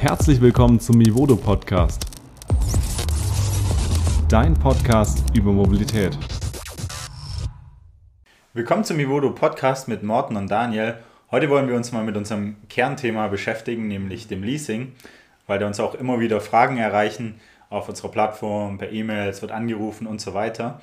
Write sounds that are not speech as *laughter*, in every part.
Herzlich willkommen zum Mivodo Podcast. Dein Podcast über Mobilität. Willkommen zum Mivodo Podcast mit Morten und Daniel. Heute wollen wir uns mal mit unserem Kernthema beschäftigen, nämlich dem Leasing, weil da uns auch immer wieder Fragen erreichen auf unserer Plattform, per E-Mail, es wird angerufen und so weiter.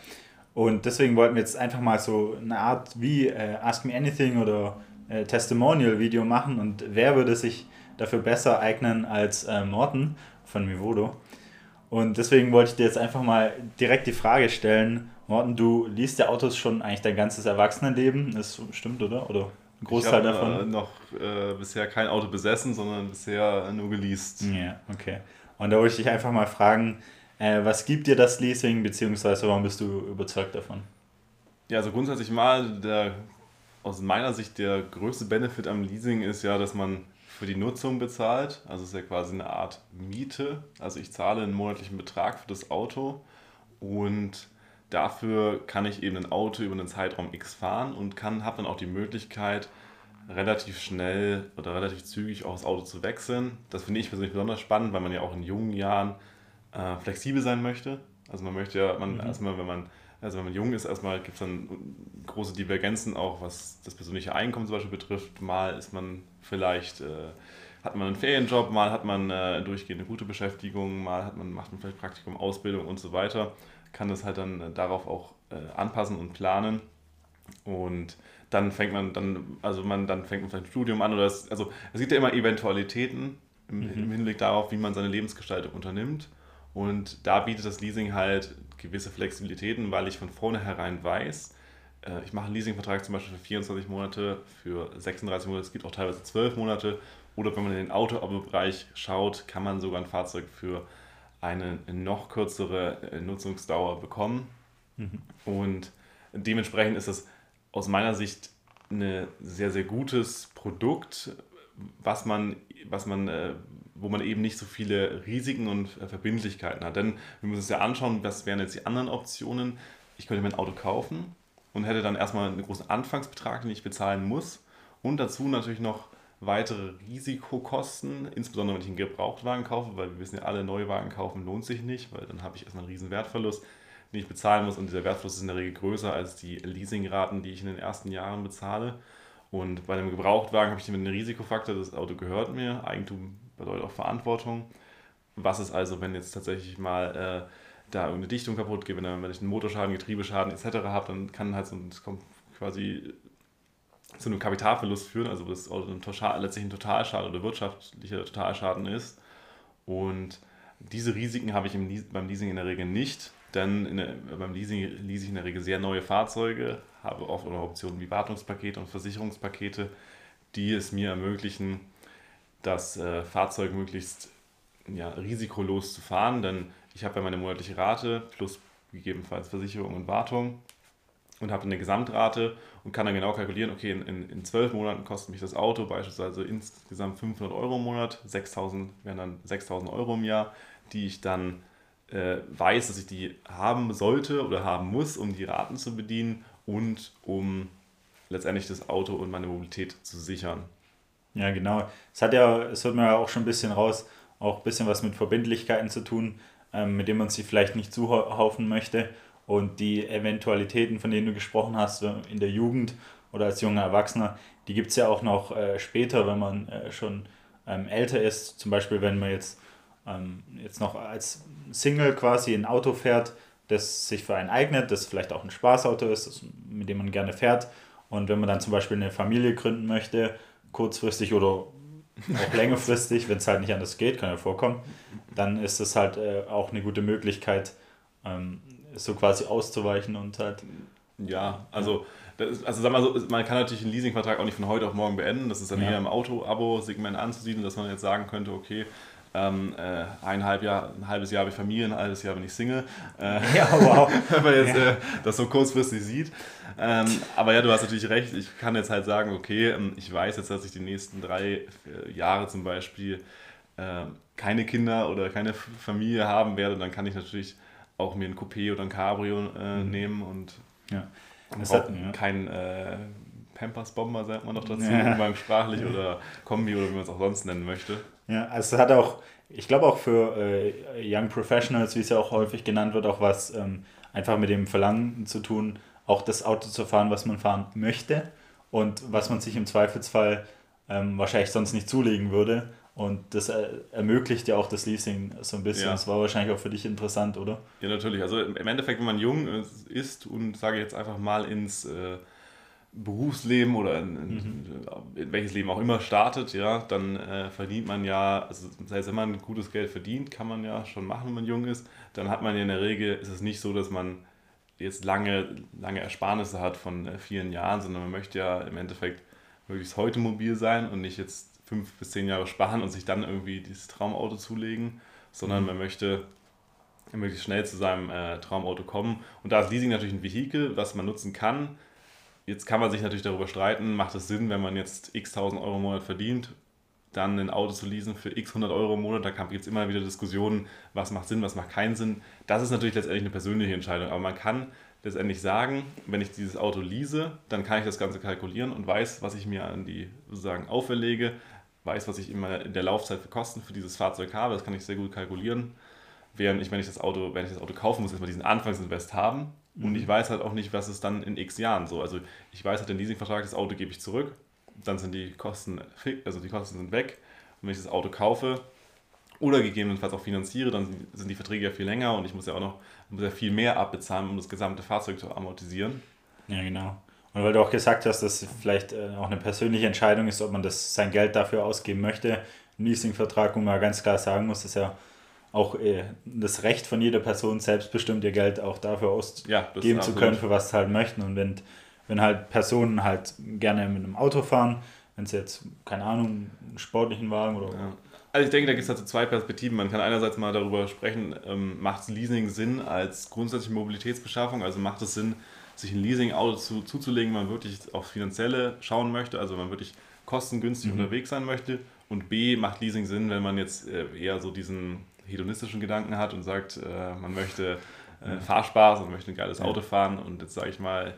Und deswegen wollten wir jetzt einfach mal so eine Art wie äh, Ask Me Anything oder äh, Testimonial-Video machen und wer würde sich dafür besser eignen als äh, Morten von Mivodo. Und deswegen wollte ich dir jetzt einfach mal direkt die Frage stellen, Morten, du liest ja Autos schon eigentlich dein ganzes Erwachsenenleben, das stimmt, oder? Oder ein Großteil ich davon? Äh, noch äh, bisher kein Auto besessen, sondern bisher nur geleast. Ja, okay. Und da wollte ich dich einfach mal fragen, äh, was gibt dir das Leasing, beziehungsweise warum bist du überzeugt davon? Ja, also grundsätzlich mal, der, aus meiner Sicht der größte Benefit am Leasing ist ja, dass man für die Nutzung bezahlt. Also es ist ja quasi eine Art Miete. Also ich zahle einen monatlichen Betrag für das Auto und dafür kann ich eben ein Auto über einen Zeitraum X fahren und kann habe dann auch die Möglichkeit, relativ schnell oder relativ zügig auch das Auto zu wechseln. Das finde ich persönlich besonders spannend, weil man ja auch in jungen Jahren äh, flexibel sein möchte. Also man möchte ja, man mhm. erstmal, wenn man also wenn man jung ist, erstmal gibt es dann große Divergenzen auch, was das persönliche Einkommen zum Beispiel betrifft. Mal ist man vielleicht, äh, hat man einen Ferienjob, mal hat man äh, durchgehende gute Beschäftigung, mal hat man, macht man vielleicht Praktikum, Ausbildung und so weiter. Kann das halt dann äh, darauf auch äh, anpassen und planen. Und dann fängt man dann, also man, dann fängt man vielleicht ein Studium an oder es, also es gibt ja immer Eventualitäten im, mhm. im Hinblick darauf, wie man seine Lebensgestaltung unternimmt. Und da bietet das Leasing halt gewisse Flexibilitäten, weil ich von vornherein weiß, äh, ich mache einen Leasingvertrag zum Beispiel für 24 Monate, für 36 Monate, es gibt auch teilweise 12 Monate. Oder wenn man in den Auto-Bereich schaut, kann man sogar ein Fahrzeug für eine noch kürzere äh, Nutzungsdauer bekommen. Mhm. Und dementsprechend ist es aus meiner Sicht ein sehr, sehr gutes Produkt, was man, was man äh, wo man eben nicht so viele Risiken und Verbindlichkeiten hat. Denn wir müssen uns ja anschauen, was wären jetzt die anderen Optionen. Ich könnte mir ein Auto kaufen und hätte dann erstmal einen großen Anfangsbetrag, den ich bezahlen muss. Und dazu natürlich noch weitere Risikokosten, insbesondere wenn ich einen Gebrauchtwagen kaufe, weil wir wissen ja alle, Neuwagen kaufen lohnt sich nicht, weil dann habe ich erstmal einen riesen Wertverlust, den ich bezahlen muss und dieser Wertverlust ist in der Regel größer als die Leasingraten, die ich in den ersten Jahren bezahle. Und bei einem Gebrauchtwagen habe ich den Risikofaktor, das Auto gehört mir, Eigentum bedeutet auch Verantwortung. Was ist also, wenn jetzt tatsächlich mal äh, da irgendeine Dichtung kaputt geht, wenn, wenn ich einen Motorschaden, Getriebeschaden etc. habe, dann kann halt so ein, kommt quasi zu einem Kapitalverlust führen, also das ein total, letztlich ein Totalschaden oder wirtschaftlicher Totalschaden ist. Und diese Risiken habe ich im, beim Leasing in der Regel nicht, denn der, beim Leasing lease ich in der Regel sehr neue Fahrzeuge, habe oft auch Optionen wie Wartungspakete und Versicherungspakete, die es mir ermöglichen, das äh, Fahrzeug möglichst ja, risikolos zu fahren, denn ich habe ja meine monatliche Rate plus gegebenenfalls Versicherung und Wartung und habe eine Gesamtrate und kann dann genau kalkulieren, okay, in, in, 12 Monaten kostet mich das Auto beispielsweise insgesamt 500 Euro im Monat, 6000 wären dann 6000 Euro im Jahr, die ich dann äh, weiß, dass ich die haben sollte oder haben muss, um die Raten zu bedienen und um letztendlich das Auto und meine Mobilität zu sichern. Ja, genau. Es hat ja, es hört man ja auch schon ein bisschen raus, auch ein bisschen was mit Verbindlichkeiten zu tun, mit denen man sich vielleicht nicht zuhaufen möchte. Und die Eventualitäten, von denen du gesprochen hast, in der Jugend oder als junger Erwachsener, die gibt es ja auch noch äh, später, wenn man äh, schon ähm, älter ist. Zum Beispiel, wenn man jetzt, ähm, jetzt noch als Single quasi ein Auto fährt, das sich für einen eignet, das vielleicht auch ein Spaßauto ist, das, mit dem man gerne fährt. Und wenn man dann zum Beispiel eine Familie gründen möchte kurzfristig oder auch längerfristig, wenn es halt nicht anders geht, kann ja vorkommen, dann ist es halt äh, auch eine gute Möglichkeit, ähm, so quasi auszuweichen und halt. Ja, also, ist, also sag mal so, man kann natürlich einen Leasingvertrag auch nicht von heute auf morgen beenden. Das ist dann ja. eher im Auto-Abo-Segment anzusiedeln, dass man jetzt sagen könnte, okay, ähm, äh, ein, halb Jahr, ein halbes Jahr bin ich Familie, ein halbes Jahr bin ich Single. Äh, ja, wow. *laughs* wenn man jetzt ja. äh, das so kurzfristig sieht. Ähm, aber ja, du hast natürlich recht. Ich kann jetzt halt sagen, okay, ähm, ich weiß jetzt, dass ich die nächsten drei äh, Jahre zum Beispiel äh, keine Kinder oder keine Familie haben werde. Dann kann ich natürlich auch mir ein Coupé oder ein Cabrio äh, mhm. nehmen und ja. brauche ja. kein Pampers-Bomber, sagt man noch dazu, ja. *laughs* umgangssprachlich oder Kombi oder wie man es auch sonst nennen möchte. Ja, also es hat auch, ich glaube auch für äh, Young Professionals, wie es ja auch häufig genannt wird, auch was ähm, einfach mit dem Verlangen zu tun, auch das Auto zu fahren, was man fahren möchte und was man sich im Zweifelsfall ähm, wahrscheinlich sonst nicht zulegen würde. Und das ermöglicht ja auch das Leasing so ein bisschen. Ja. Das war wahrscheinlich auch für dich interessant, oder? Ja, natürlich. Also im Endeffekt, wenn man jung ist und sage ich jetzt einfach mal ins äh, Berufsleben oder in, mhm. in, welches Leben auch immer startet, ja, dann äh, verdient man ja, also das heißt, wenn man gutes Geld verdient, kann man ja schon machen, wenn man jung ist, dann hat man ja in der Regel, ist es nicht so, dass man jetzt lange, lange Ersparnisse hat von äh, vielen Jahren, sondern man möchte ja im Endeffekt möglichst heute mobil sein und nicht jetzt fünf bis zehn Jahre sparen und sich dann irgendwie dieses Traumauto zulegen, sondern mhm. man möchte möglichst schnell zu seinem äh, Traumauto kommen. Und da ist Leasing natürlich ein Vehikel, was man nutzen kann. Jetzt kann man sich natürlich darüber streiten, macht es Sinn, wenn man jetzt x tausend Euro im Monat verdient, dann ein Auto zu leasen für x 100 Euro im Monat. Da gibt es immer wieder Diskussionen, was macht Sinn, was macht keinen Sinn. Das ist natürlich letztendlich eine persönliche Entscheidung, aber man kann letztendlich sagen, wenn ich dieses Auto lease, dann kann ich das Ganze kalkulieren und weiß, was ich mir an die sozusagen auferlege, weiß, was ich immer in der Laufzeit für Kosten für dieses Fahrzeug habe. Das kann ich sehr gut kalkulieren. Während ich, wenn ich das Auto, wenn ich das Auto kaufen muss, erstmal diesen Anfangsinvest haben. Und mhm. ich weiß halt auch nicht, was es dann in x Jahren so. Also ich weiß halt den Leasingvertrag, das Auto gebe ich zurück, dann sind die Kosten, also die Kosten sind weg. Und wenn ich das Auto kaufe oder gegebenenfalls auch finanziere, dann sind die Verträge ja viel länger und ich muss ja auch noch muss ja viel mehr abbezahlen, um das gesamte Fahrzeug zu amortisieren. Ja, genau. Und weil du auch gesagt hast, dass es vielleicht äh, auch eine persönliche Entscheidung ist, ob man das sein Geld dafür ausgeben möchte. Ein Leasingvertrag, wo man ganz klar sagen muss, ist ja auch äh, das Recht von jeder Person selbstbestimmt ihr Geld auch dafür ausgeben ja, zu können, für was sie halt möchten. Und wenn, wenn halt Personen halt gerne mit einem Auto fahren, wenn es jetzt, keine Ahnung, einen sportlichen Wagen oder. Ja. Also ich denke, da gibt es also zwei Perspektiven. Man kann einerseits mal darüber sprechen, ähm, macht Leasing Sinn als grundsätzliche Mobilitätsbeschaffung? Also macht es Sinn, sich ein Leasing-Auto zu, zuzulegen, wenn man wirklich aufs Finanzielle schauen möchte, also wenn man wirklich kostengünstig mhm. unterwegs sein möchte. Und B, macht Leasing Sinn, wenn man jetzt äh, eher so diesen hedonistischen Gedanken hat und sagt, äh, man möchte äh, Fahrspaß und möchte ein geiles Auto fahren und jetzt sage ich mal,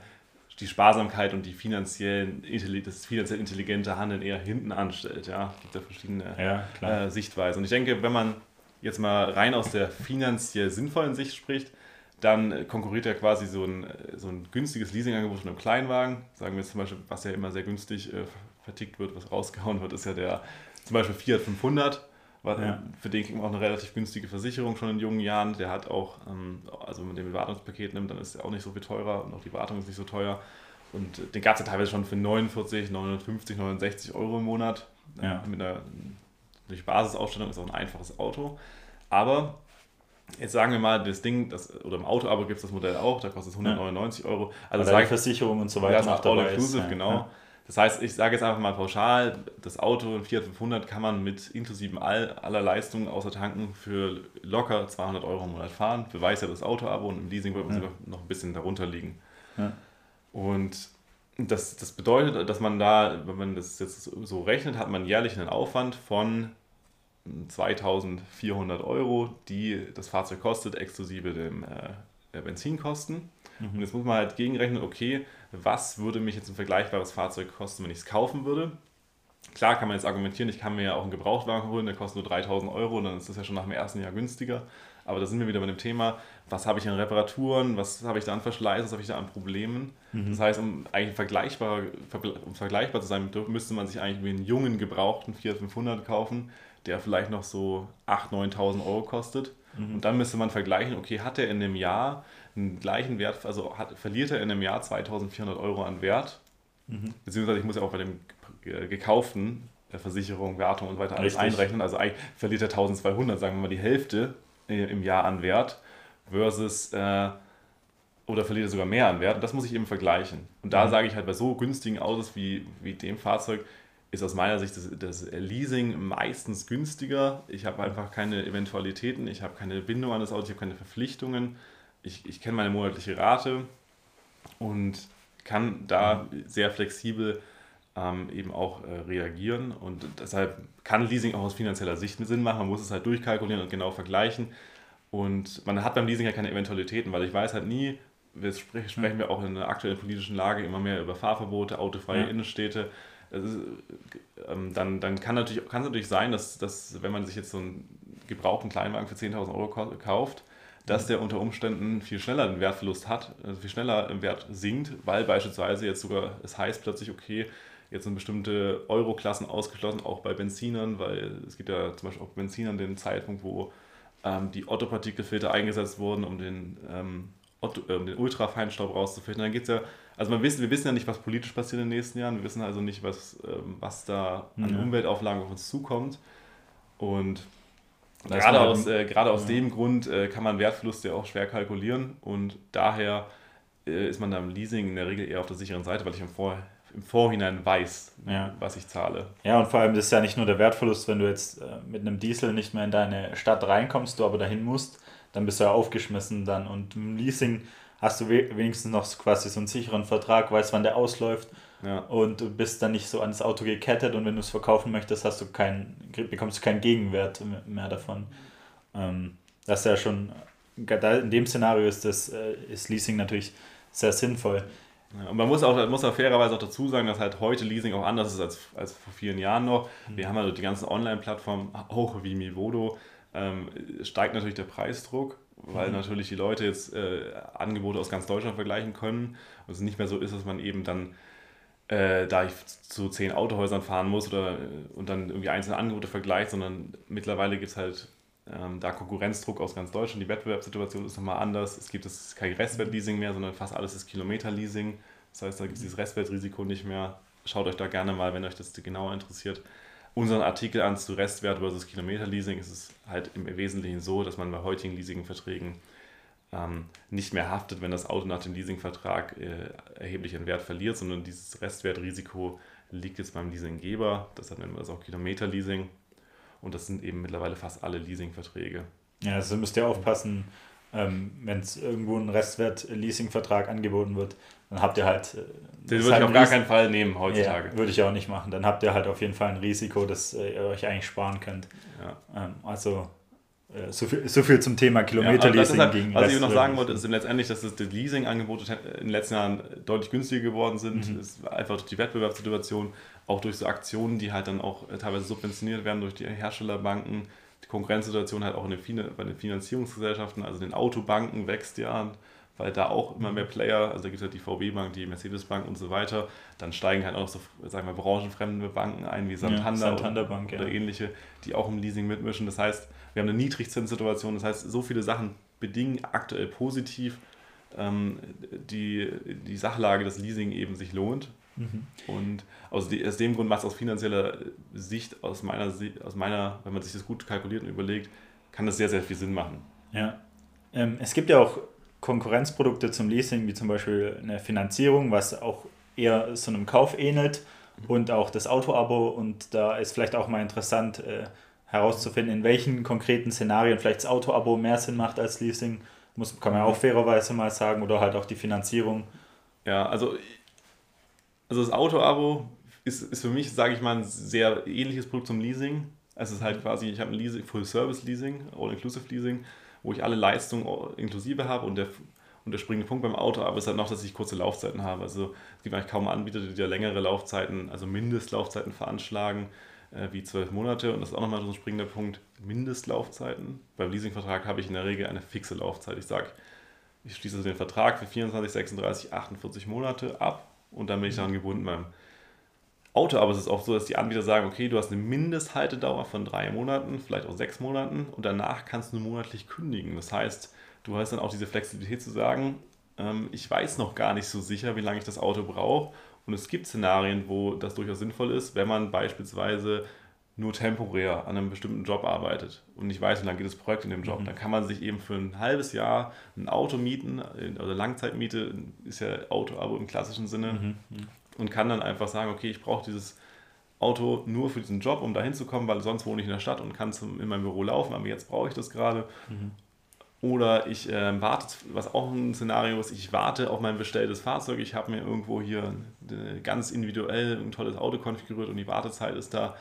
die Sparsamkeit und die finanziellen, das finanziell intelligente Handeln eher hinten anstellt. Ja, es gibt ja verschiedene ja, äh, Sichtweisen. Und ich denke, wenn man jetzt mal rein aus der finanziell sinnvollen Sicht spricht, dann konkurriert ja quasi so ein, so ein günstiges Leasingangebot von einem Kleinwagen. Sagen wir jetzt zum Beispiel, was ja immer sehr günstig äh, vertickt wird, was rausgehauen wird, ist ja der zum Beispiel Fiat 500. Ja. Für den kriegt man auch eine relativ günstige Versicherung schon in jungen Jahren. Der hat auch, ähm, also wenn man den Wartungspaket nimmt, dann ist er auch nicht so viel teurer und auch die Wartung ist nicht so teuer. Und den gab es ja teilweise schon für 49, 950, 69 Euro im Monat. Ja. Mit einer durch Basisausstattung ist auch ein einfaches Auto. Aber Jetzt sagen wir mal, das Ding, das, oder im Auto-Abo gibt es das Modell auch, da kostet es 199 ja. Euro. Also sage Versicherung und so weiter. Ja, all inclusive, ja. genau. Ja. Das heißt, ich sage jetzt einfach mal pauschal, das Auto, ein Fiat 500, kann man mit inklusive all, aller Leistungen außer Tanken für locker 200 Euro im Monat fahren. Beweist ja das Auto-Abo und im Leasing wird man sogar noch ein bisschen darunter liegen. Und das, das bedeutet, dass man da, wenn man das jetzt so rechnet, hat man jährlich einen Aufwand von 2400 Euro, die das Fahrzeug kostet, exklusive dem, äh, der Benzinkosten. Mhm. Und jetzt muss man halt gegenrechnen, okay, was würde mich jetzt ein vergleichbares Fahrzeug kosten, wenn ich es kaufen würde? Klar kann man jetzt argumentieren, ich kann mir ja auch einen Gebrauchtwagen holen, der kostet nur 3000 Euro und dann ist das ja schon nach dem ersten Jahr günstiger. Aber da sind wir wieder bei dem Thema, was habe ich an Reparaturen, was habe ich da an Verschleiß, was habe ich da an Problemen. Mhm. Das heißt, um eigentlich vergleichbar, um vergleichbar zu sein, müsste man sich eigentlich einen jungen gebrauchten Fiat 500 kaufen, der vielleicht noch so 8.000, 9.000 Euro kostet. Mhm. Und dann müsste man vergleichen, okay, hat er in dem Jahr einen gleichen Wert, also hat, verliert er in einem Jahr 2.400 Euro an Wert? Mhm. Beziehungsweise ich muss ja auch bei dem gekauften Versicherung, Wertung und weiter alles Richtig. einrechnen. Also eigentlich verliert er 1.200, sagen wir mal die Hälfte im Jahr an Wert versus äh, oder verliert er sogar mehr an Wert. Und das muss ich eben vergleichen. Und da mhm. sage ich halt bei so günstigen Autos wie, wie dem Fahrzeug, ist aus meiner Sicht das, das Leasing meistens günstiger. Ich habe einfach keine Eventualitäten, ich habe keine Bindung an das Auto, ich habe keine Verpflichtungen. Ich, ich kenne meine monatliche Rate und kann da sehr flexibel ähm, eben auch äh, reagieren. Und deshalb kann Leasing auch aus finanzieller Sicht Sinn machen. Man muss es halt durchkalkulieren und genau vergleichen. Und man hat beim Leasing ja keine Eventualitäten, weil ich weiß halt nie, wir sprechen wir auch in der aktuellen politischen Lage immer mehr über Fahrverbote, autofreie Ja. Innenstädte. Ist, ähm, dann, dann kann natürlich, kann es natürlich sein, dass, dass, wenn man sich jetzt so einen gebrauchten Kleinwagen für 10.000 Euro kau- kauft, dass der unter Umständen viel schneller einen Wertverlust hat, also viel schneller im Wert sinkt, weil beispielsweise jetzt sogar es heißt plötzlich, okay, jetzt sind bestimmte Euroklassen ausgeschlossen, auch bei Benzinern, weil es gibt ja zum Beispiel auch Benzinern den Zeitpunkt, wo ähm, die Otto-Partikelfilter eingesetzt wurden, um den, ähm, Otto, äh, um den Ultrafeinstaub rauszufiltern. Dann geht's ja, also man wissen, wir wissen ja nicht, was politisch passiert in den nächsten Jahren, wir wissen also nicht, was, ähm, was da an Ja. Umweltauflagen auf uns zukommt. Und gerade aus, äh, gerade aus ja. dem Grund äh, kann man Wertverluste auch schwer kalkulieren und daher äh, ist man da im Leasing in der Regel eher auf der sicheren Seite, weil ich im, Vor im Vorhinein weiß, Ja. was ich zahle. Ja, und vor allem das ist ja nicht nur der Wertverlust, wenn du jetzt äh, mit einem Diesel nicht mehr in deine Stadt reinkommst, du aber dahin musst, dann bist du ja aufgeschmissen dann. Und im Leasing hast du we wenigstens noch quasi so einen sicheren Vertrag, weißt, wann der ausläuft Ja. und du bist dann nicht so ans Auto gekettet und wenn du es verkaufen möchtest, hast du keinen, bekommst du keinen Gegenwert mehr davon. Ähm, das ist ja schon, da in dem Szenario ist das äh, ist Leasing natürlich sehr sinnvoll. Ja, und man muss auch, muss auch fairerweise auch dazu sagen, dass halt heute Leasing auch anders ist als, als vor vielen Jahren noch. Wir haben also die ganzen Online-Plattformen, auch wie Mivodo, ähm, steigt natürlich der Preisdruck, weil natürlich die Leute jetzt äh, Angebote aus ganz Deutschland vergleichen können und es nicht mehr so ist, dass man eben dann, äh, da ich zu zehn Autohäusern fahren muss oder, äh, und dann irgendwie einzelne Angebote vergleicht, sondern mittlerweile gibt es halt ähm, da Konkurrenzdruck aus ganz Deutschland. Die Wettbewerbssituation ist nochmal anders. Es gibt es kein Restwertleasing mehr, sondern fast alles ist Kilometerleasing. Das heißt, da gibt es dieses Restwertrisiko nicht mehr. Schaut euch da gerne mal, wenn euch das genauer interessiert, unseren Artikel an zu Restwert versus Kilometerleasing. Es ist halt im Wesentlichen so, dass man bei heutigen Leasingverträgen ähm, nicht mehr haftet, wenn das Auto nach dem Leasingvertrag äh, erheblich an Wert verliert, sondern dieses Restwertrisiko liegt jetzt beim Leasinggeber. Deshalb nennen wir das auch Kilometerleasing. Und das sind eben mittlerweile fast alle Leasingverträge. Ja, also müsst ihr aufpassen, ähm, wenn es irgendwo ein Restwert-Leasing-Vertrag angeboten wird, dann habt ihr halt. äh, Den würde ich halt auf ein gar keinen Fall nehmen heutzutage. Ja, würde ich auch nicht machen. Dann habt ihr halt auf jeden Fall ein Risiko, das äh, ihr euch eigentlich sparen könnt. Ja. Ähm, also äh, so, viel, so viel zum Thema Ja, aber Kilometerleasing deshalb, gegen was ich noch sagen wollte, ist letztendlich, dass das die Leasing-Angebote in den letzten Jahren deutlich günstiger geworden sind. Mhm. Es ist einfach durch die Wettbewerbssituation, auch durch so Aktionen, die halt dann auch äh, teilweise subventioniert werden durch die Herstellerbanken. Die Konkurrenzsituation halt auch in den, bei den Finanzierungsgesellschaften, also den Autobanken wächst ja, weil da auch immer mehr Player, also da gibt es halt die VW-Bank, die Mercedes-Bank und so weiter. Dann steigen halt auch so, sagen wir, branchenfremde Banken ein, wie Santander, Santander oder, Bank, ja. oder ähnliche, die auch im Leasing mitmischen. Das heißt, wir haben eine Niedrigzinssituation, das heißt, so viele Sachen bedingen aktuell positiv ähm, die, die Sachlage, dass Leasing eben sich lohnt. Mhm. Und aus, aus dem Grund macht es aus finanzieller Sicht, aus meiner, aus meiner, wenn man sich das gut kalkuliert und überlegt, kann das sehr, sehr viel Sinn machen. Ja. Ähm, es gibt ja auch Konkurrenzprodukte zum Leasing, wie zum Beispiel eine Finanzierung, was auch eher so einem Kauf ähnelt und auch das Auto-Abo. Und da ist vielleicht auch mal interessant äh, herauszufinden, in welchen konkreten Szenarien vielleicht das Auto-Abo mehr Sinn macht als Leasing. Muss, kann man ja auch fairerweise mal sagen, oder halt auch die Finanzierung. Ja, also, also das Auto-Abo ist, ist für mich, sage ich mal, ein sehr ähnliches Produkt zum Leasing. Es ist halt quasi, ich habe ein Leasing, Full-Service-Leasing, All-Inclusive-Leasing, wo ich alle Leistungen inklusive habe und der, und der springende Punkt beim Auto-Abo ist halt noch, dass ich kurze Laufzeiten habe. Also es gibt eigentlich kaum Anbieter, die da längere Laufzeiten, also Mindestlaufzeiten veranschlagen, äh, wie zwölf Monate. Und das ist auch nochmal so ein springender Punkt, Mindestlaufzeiten. Beim Leasingvertrag habe ich in der Regel eine fixe Laufzeit. Ich sage, ich schließe den Vertrag für 24, 36, 48 Monate ab und dann bin ich daran gebunden beim Auto. Aber es ist auch so, dass die Anbieter sagen, okay, du hast eine Mindesthaltedauer von drei Monaten, vielleicht auch sechs Monaten und danach kannst du monatlich kündigen. Das heißt, du hast dann auch diese Flexibilität zu sagen, ähm, ich weiß noch gar nicht so sicher, wie lange ich das Auto brauche. Und es gibt Szenarien, wo das durchaus sinnvoll ist, wenn man beispielsweise nur temporär an einem bestimmten Job arbeitet und nicht weiß, wie lange geht das Projekt in dem Job, dann kann man sich eben für ein halbes Jahr ein Auto mieten, oder Langzeitmiete ist ja Auto-Abo im klassischen Sinne und kann dann einfach sagen, okay, ich brauche dieses Auto nur für diesen Job, um da hinzukommen, weil sonst wohne ich in der Stadt und kann zum, in meinem Büro laufen, aber jetzt brauche ich das gerade. Oder ich äh, warte, was auch ein Szenario ist, ich warte auf mein bestelltes Fahrzeug. Ich habe mir irgendwo hier äh, ganz individuell ein tolles Auto konfiguriert und die Wartezeit ist da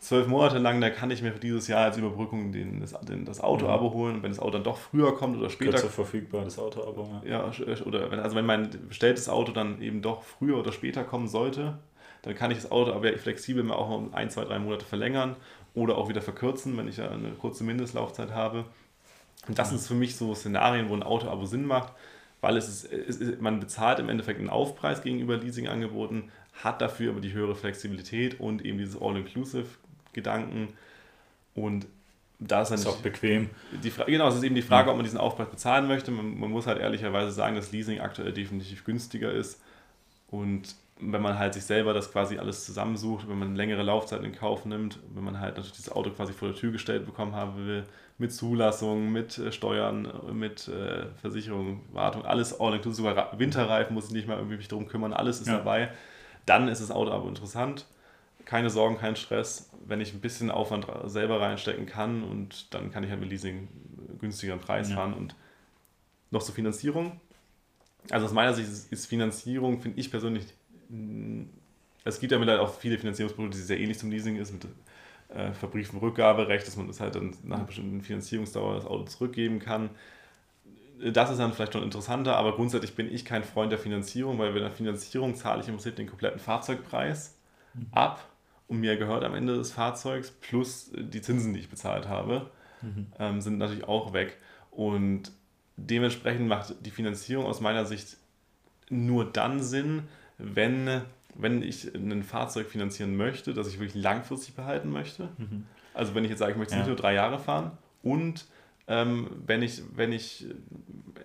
zwölf Monate lang, da kann ich mir für dieses Jahr als Überbrückung den, das, den, das Auto-Abo holen. Und wenn das Auto dann doch früher kommt oder später. Kürzer verfügbar, das Auto-Abo. Ja, ja oder wenn, also wenn mein bestelltes Auto dann eben doch früher oder später kommen sollte, dann kann ich das Auto aber flexibel mal auch um ein, zwei, drei Monate verlängern oder auch wieder verkürzen, wenn ich eine kurze Mindestlaufzeit habe. Und das ist für mich so Szenarien, wo ein Auto-Abo Sinn macht, weil es ist, es ist, man bezahlt im Endeffekt einen Aufpreis gegenüber Leasing-Angeboten, hat dafür aber die höhere Flexibilität und eben dieses All-Inclusive-Gedanken. Und da ist dann ist auch bequem. Die genau, es ist eben die Frage, ob man diesen Aufpreis bezahlen möchte. Man, man muss halt ehrlicherweise sagen, dass Leasing aktuell definitiv günstiger ist. Und wenn man halt sich selber das quasi alles zusammensucht, wenn man längere Laufzeiten in Kauf nimmt, wenn man halt natürlich das Auto quasi vor der Tür gestellt bekommen haben will, mit Zulassung, mit äh, Steuern, mit äh, Versicherung, Wartung, alles all inclusive, sogar Winterreifen muss ich nicht mal irgendwie mich darum kümmern, alles ist ja. dabei, dann ist das Auto aber interessant. Keine Sorgen, kein Stress, wenn ich ein bisschen Aufwand selber reinstecken kann und dann kann ich halt mit Leasing günstigeren Preis ja. fahren und noch zur Finanzierung. Also aus meiner Sicht ist Finanzierung, finde ich persönlich, es gibt ja mittlerweile auch viele Finanzierungsprodukte, die sehr ähnlich zum Leasing ist, mit äh, verbrieftem Rückgaberecht, dass man das halt dann nach einer bestimmten Finanzierungsdauer das Auto zurückgeben kann. Das ist dann vielleicht schon interessanter, aber grundsätzlich bin ich kein Freund der Finanzierung, weil bei der Finanzierung zahle ich im Prinzip den kompletten Fahrzeugpreis mhm. ab und mir gehört am Ende des Fahrzeugs plus die Zinsen, die ich bezahlt habe, mhm. ähm, sind natürlich auch weg. Und dementsprechend macht die Finanzierung aus meiner Sicht nur dann Sinn, wenn, wenn ich ein Fahrzeug finanzieren möchte, das ich wirklich langfristig behalten möchte. Mhm. Also wenn ich jetzt sage, ich möchte ja. nicht nur drei Jahre fahren und ähm, wenn, ich, wenn, ich,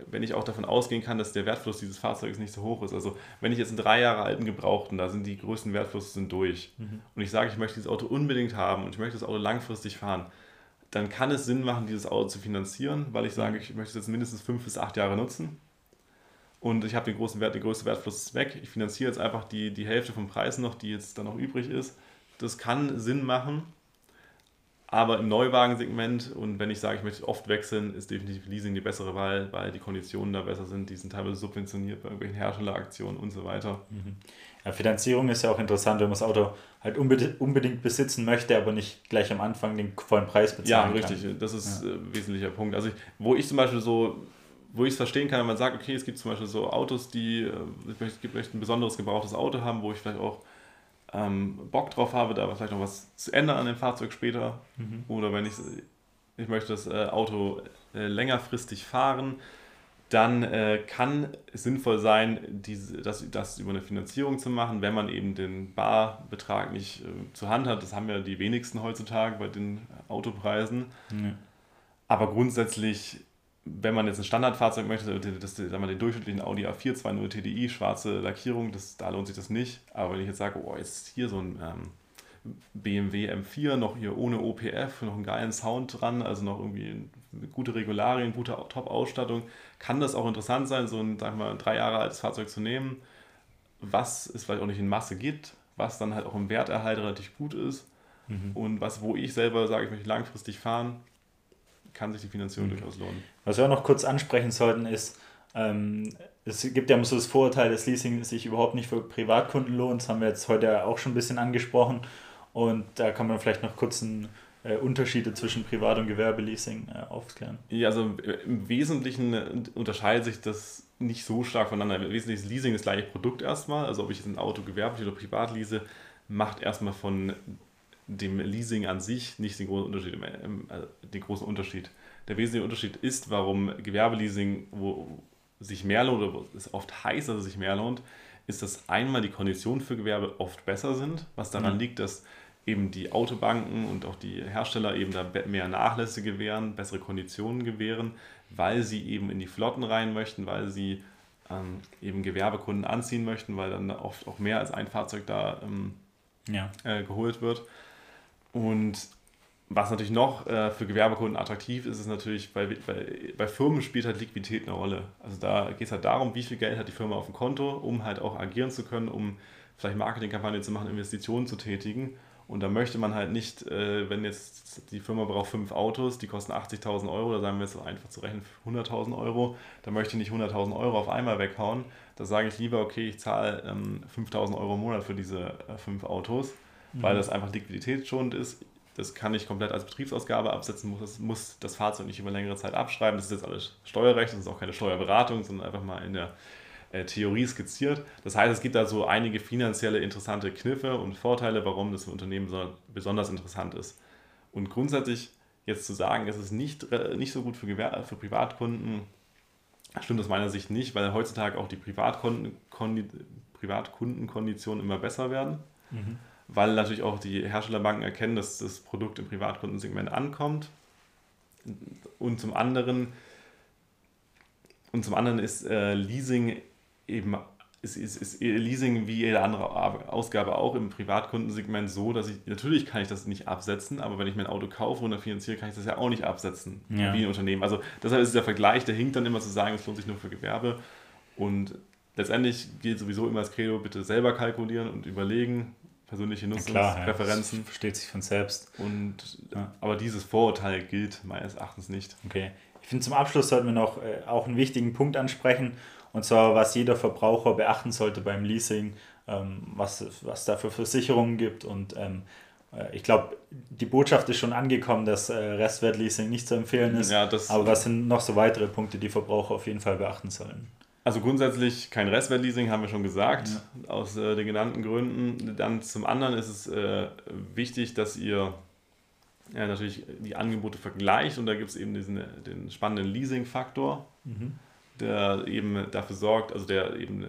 wenn ich auch davon ausgehen kann, dass der Wertfluss dieses Fahrzeugs nicht so hoch ist. Also wenn ich jetzt einen drei Jahre alten Gebrauchten, da sind die größten Wertflüsse sind durch mhm. und ich sage, ich möchte dieses Auto unbedingt haben und ich möchte das Auto langfristig fahren, dann kann es Sinn machen, dieses Auto zu finanzieren, weil ich sage, mhm. ich möchte es jetzt mindestens fünf bis acht Jahre nutzen und ich habe den großen Wert, der größte Wertfluss ist weg. Ich finanziere jetzt einfach die, die Hälfte vom Preis noch, die jetzt dann noch übrig ist. Das kann Sinn machen, aber im Neuwagensegment und wenn ich sage, ich möchte oft wechseln, ist definitiv Leasing die bessere Wahl, weil die Konditionen da besser sind. Die sind teilweise subventioniert bei irgendwelchen Herstelleraktionen und so weiter. Mhm. Ja, Finanzierung ist ja auch interessant, wenn man das Auto halt unbedingt besitzen möchte, aber nicht gleich am Anfang den vollen Preis bezahlen ja, kann. Ja, richtig. Das ist ja. ein äh, wesentlicher Punkt. Also ich, wo ich zum Beispiel so wo ich es verstehen kann, wenn man sagt, okay, es gibt zum Beispiel so Autos, die, ich möchte, möchte ein besonderes gebrauchtes Auto haben, wo ich vielleicht auch ähm, Bock drauf habe, da vielleicht noch was zu ändern an dem Fahrzeug später. Mhm. Oder wenn ich, ich möchte das äh, Auto äh, längerfristig fahren, dann äh, kann es sinnvoll sein, diese, das, das über eine Finanzierung zu machen, wenn man eben den Barbetrag nicht äh, zur Hand hat. Das haben ja die wenigsten heutzutage bei den Autopreisen. Mhm. Aber grundsätzlich wenn man jetzt ein Standardfahrzeug möchte, das, sagen wir, den durchschnittlichen Audi A4 2.0 TDI, schwarze Lackierung, das, da lohnt sich das nicht. Aber wenn ich jetzt sage, oh, jetzt hier so ein ähm, BMW M4, noch hier ohne OPF, noch einen geilen Sound dran, also noch irgendwie gute Regularien, gute Top-Ausstattung, kann das auch interessant sein, so ein, sagen wir, drei Jahre altes Fahrzeug zu nehmen, was es vielleicht auch nicht in Masse gibt, was dann halt auch im Werterhalt relativ gut ist mhm. und was, wo ich selber sage, ich möchte langfristig fahren, kann sich die Finanzierung mhm. durchaus lohnen. Was wir auch noch kurz ansprechen sollten, ist, ähm, es gibt ja so das Vorurteil, dass Leasing sich überhaupt nicht für Privatkunden lohnt. Das haben wir jetzt heute auch schon ein bisschen angesprochen. Und da kann man vielleicht noch kurz einen äh, Unterschiede zwischen Privat- und Gewerbeleasing äh, aufklären. Ja, also im Wesentlichen äh, unterscheidet sich das nicht so stark voneinander. Im Wesentlichen ist Leasing das gleiche Produkt erstmal. Also ob ich jetzt ein Auto gewerblich oder privat lease, macht erstmal von dem Leasing an sich nicht den großen Unterschied. Äh, den großen Unterschied. Der wesentliche Unterschied ist, warum Gewerbeleasing wo sich mehr lohnt oder es oft heißt, dass es sich mehr lohnt, ist, dass einmal die Konditionen für Gewerbe oft besser sind, was daran mhm. liegt, dass eben die Autobanken und auch die Hersteller eben da mehr Nachlässe gewähren, bessere Konditionen gewähren, weil sie eben in die Flotten rein möchten, weil sie ähm, eben Gewerbekunden anziehen möchten, weil dann oft auch mehr als ein Fahrzeug da ähm, ja. äh, geholt wird. Und was natürlich noch äh, für Gewerbekunden attraktiv ist, ist natürlich, bei, bei, bei Firmen spielt halt Liquidität eine Rolle. Also da geht es halt darum, wie viel Geld hat die Firma auf dem Konto, um halt auch agieren zu können, um vielleicht Marketingkampagnen zu machen, Investitionen zu tätigen. Und da möchte man halt nicht, äh, wenn jetzt die Firma braucht fünf Autos, die kosten 80.000 Euro, da sagen wir jetzt so einfach zu rechnen 100.000 Euro, da möchte ich nicht 100.000 Euro auf einmal weghauen. Da sage ich lieber, okay, ich zahle ähm, 5.000 Euro im Monat für diese äh, fünf Autos weil das einfach liquiditätsschonend ist. Das kann ich komplett als Betriebsausgabe absetzen, muss das, muss das Fahrzeug nicht über längere Zeit abschreiben. Das ist jetzt alles Steuerrecht, das ist auch keine Steuerberatung, sondern einfach mal in der äh, Theorie skizziert. Das heißt, es gibt da so einige finanzielle interessante Kniffe und Vorteile, warum das für Unternehmen so besonders interessant ist. Und grundsätzlich jetzt zu sagen, es ist nicht, äh, nicht so gut für, Gewer für Privatkunden, stimmt aus meiner Sicht nicht, weil heutzutage auch die Privatkunden Privatkundenkonditionen immer besser werden. Mhm weil natürlich auch die Herstellerbanken erkennen, dass das Produkt im Privatkundensegment ankommt. Und zum anderen, und zum anderen ist äh, Leasing eben ist, ist, ist Leasing wie jede andere Ausgabe auch im Privatkundensegment so, dass ich, natürlich kann ich das nicht absetzen, aber wenn ich mein Auto kaufe und finanziere, kann ich das ja auch nicht absetzen, ja. wie ein Unternehmen. Also deshalb ist der Vergleich, der hinkt dann immer zu sagen, es lohnt sich nur für Gewerbe. Und letztendlich gilt sowieso immer das Credo, bitte selber kalkulieren und überlegen, persönliche Nutzungspräferenzen. Ja, versteht sich von selbst. Und, ja. Aber dieses Vorurteil gilt meines Erachtens nicht. Okay. Ich finde, zum Abschluss sollten wir noch äh, auch einen wichtigen Punkt ansprechen, und zwar, was jeder Verbraucher beachten sollte beim Leasing, ähm, was, was da für Versicherungen gibt. Und ähm, äh, ich glaube, die Botschaft ist schon angekommen, dass äh, Restwertleasing nicht zu empfehlen ist. Ja, aber was sind noch so weitere Punkte, die Verbraucher auf jeden Fall beachten sollen? Also grundsätzlich kein Restwertleasing, haben wir schon gesagt, ja. aus äh, den genannten Gründen. Dann zum anderen ist es äh, wichtig, dass ihr ja, natürlich die Angebote vergleicht und da gibt es eben diesen den spannenden Leasing-Faktor, mhm. der eben dafür sorgt, also der eben,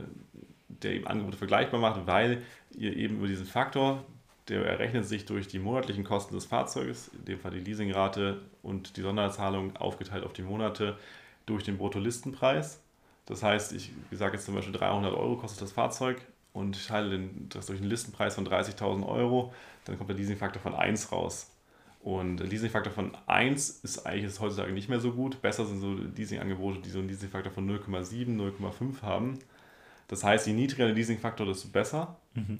der eben Angebote vergleichbar macht, weil ihr eben über diesen Faktor, der errechnet sich durch die monatlichen Kosten des Fahrzeuges, in dem Fall die Leasingrate und die Sonderzahlung aufgeteilt auf die Monate, durch den Bruttolistenpreis das heißt, ich sage jetzt zum Beispiel 300 Euro kostet das Fahrzeug und ich teile den, das durch einen Listenpreis von 30.000 Euro, dann kommt der Leasingfaktor von 1 raus. Und der Leasingfaktor von 1 ist eigentlich ist heutzutage nicht mehr so gut. Besser sind so Leasingangebote, die so einen Leasingfaktor von 0,7, 0,5 haben. Das heißt, je niedriger der Leasingfaktor, desto besser. Mhm.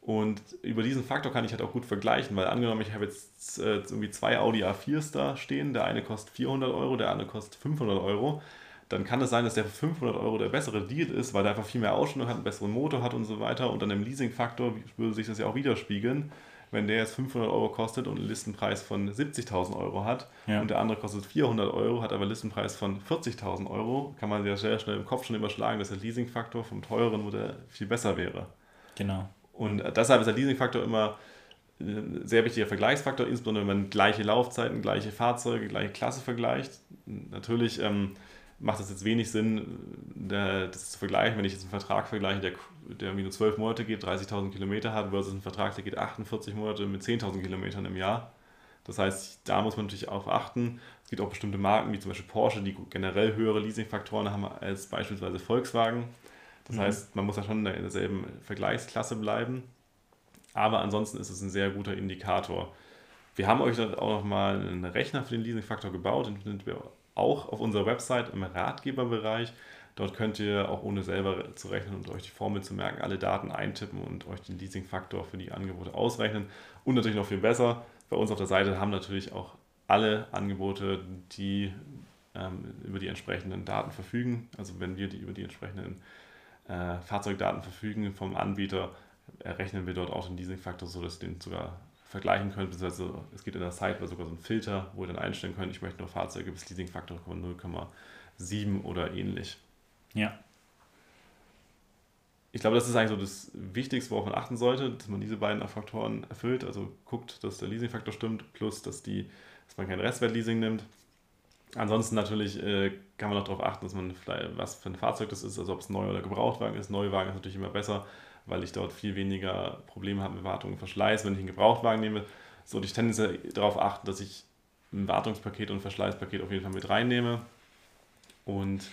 Und über diesen Faktor kann ich halt auch gut vergleichen, weil angenommen, ich habe jetzt äh, irgendwie zwei Audi A4s da stehen, der eine kostet 400 Euro, der andere kostet 500 Euro dann kann es sein, dass der für 500 Euro der bessere Deal ist, weil der einfach viel mehr Ausstattung hat, einen besseren Motor hat und so weiter. Und dann im Leasing-Faktor würde sich das ja auch widerspiegeln. Wenn der jetzt 500 Euro kostet und einen Listenpreis von 70.000 Euro hat ja. und der andere kostet 400 Euro, hat aber einen Listenpreis von 40.000 Euro, kann man ja sehr schnell im Kopf schon überschlagen, dass der Leasing-Faktor vom teuren Modell viel besser wäre. Genau. Und deshalb ist der Leasing-Faktor immer ein sehr wichtiger Vergleichsfaktor, insbesondere wenn man gleiche Laufzeiten, gleiche Fahrzeuge, gleiche Klasse vergleicht. Natürlich ähm, macht es jetzt wenig Sinn, das zu vergleichen. Wenn ich jetzt einen Vertrag vergleiche, der, der irgendwie nur 12 Monate geht, 30.000 Kilometer hat, versus einen Vertrag, der geht 48 Monate mit 10.000 Kilometern im Jahr. Das heißt, da muss man natürlich auch achten. Es gibt auch bestimmte Marken, wie zum Beispiel Porsche, die generell höhere Leasingfaktoren haben als beispielsweise Volkswagen. Das mhm. heißt, man muss ja schon in derselben Vergleichsklasse bleiben. Aber ansonsten ist es ein sehr guter Indikator. Wir haben euch auch noch mal einen Rechner für den Leasingfaktor gebaut, den findet ihr auch auf unserer Website im Ratgeberbereich. Dort könnt ihr auch ohne selber zu rechnen und euch die Formel zu merken, alle Daten eintippen und euch den Leasingfaktor für die Angebote ausrechnen. Und natürlich noch viel besser, bei uns auf der Seite haben natürlich auch alle Angebote, die ähm, über die entsprechenden Daten verfügen. Also wenn wir die über die entsprechenden äh, Fahrzeugdaten verfügen vom Anbieter, errechnen wir dort auch den Leasingfaktor, sodass ihr den sogar vergleichen könnt, beziehungsweise es gibt in der Sidebar sogar so einen Filter, wo ihr dann einstellen könnt, ich möchte nur Fahrzeuge bis Leasingfaktor von 0,7 oder ähnlich. Ja. Ich glaube, das ist eigentlich so das Wichtigste, worauf man achten sollte, dass man diese beiden Faktoren erfüllt. Also guckt, dass der Leasingfaktor stimmt, plus dass, die, dass man kein Restwertleasing nimmt. Ansonsten natürlich äh, kann man auch darauf achten, dass man vielleicht, was für ein Fahrzeug das ist, also ob es neu oder Gebrauchtwagen ist. Neuwagen ist natürlich immer besser weil ich dort viel weniger Probleme habe mit Wartung und Verschleiß. Wenn ich einen Gebrauchtwagen nehme, sollte ich tendenziell darauf achten, dass ich ein Wartungspaket und ein Verschleißpaket auf jeden Fall mit reinnehme. Und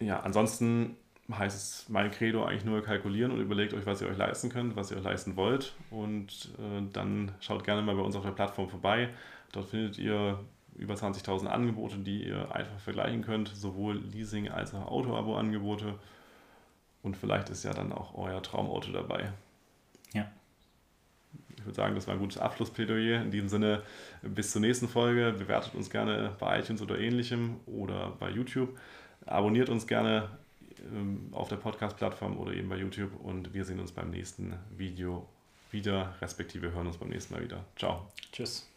ja, ansonsten heißt es mein Credo eigentlich nur kalkulieren und überlegt euch, was ihr euch leisten könnt, was ihr euch leisten wollt. Und äh, dann schaut gerne mal bei uns auf der Plattform vorbei. Dort findet ihr über 20.000 Angebote, die ihr einfach vergleichen könnt, sowohl Leasing als auch Auto-Abo-Angebote. Und vielleicht ist ja dann auch euer Traumauto dabei. Ja. Ich würde sagen, das war ein gutes Abschlussplädoyer. In diesem Sinne, bis zur nächsten Folge. Bewertet uns gerne bei iTunes oder ähnlichem oder bei YouTube. Abonniert uns gerne ähm, auf der Podcast-Plattform oder eben bei YouTube und wir sehen uns beim nächsten Video. wieder, respektive hören uns beim nächsten Mal wieder. Ciao. Tschüss.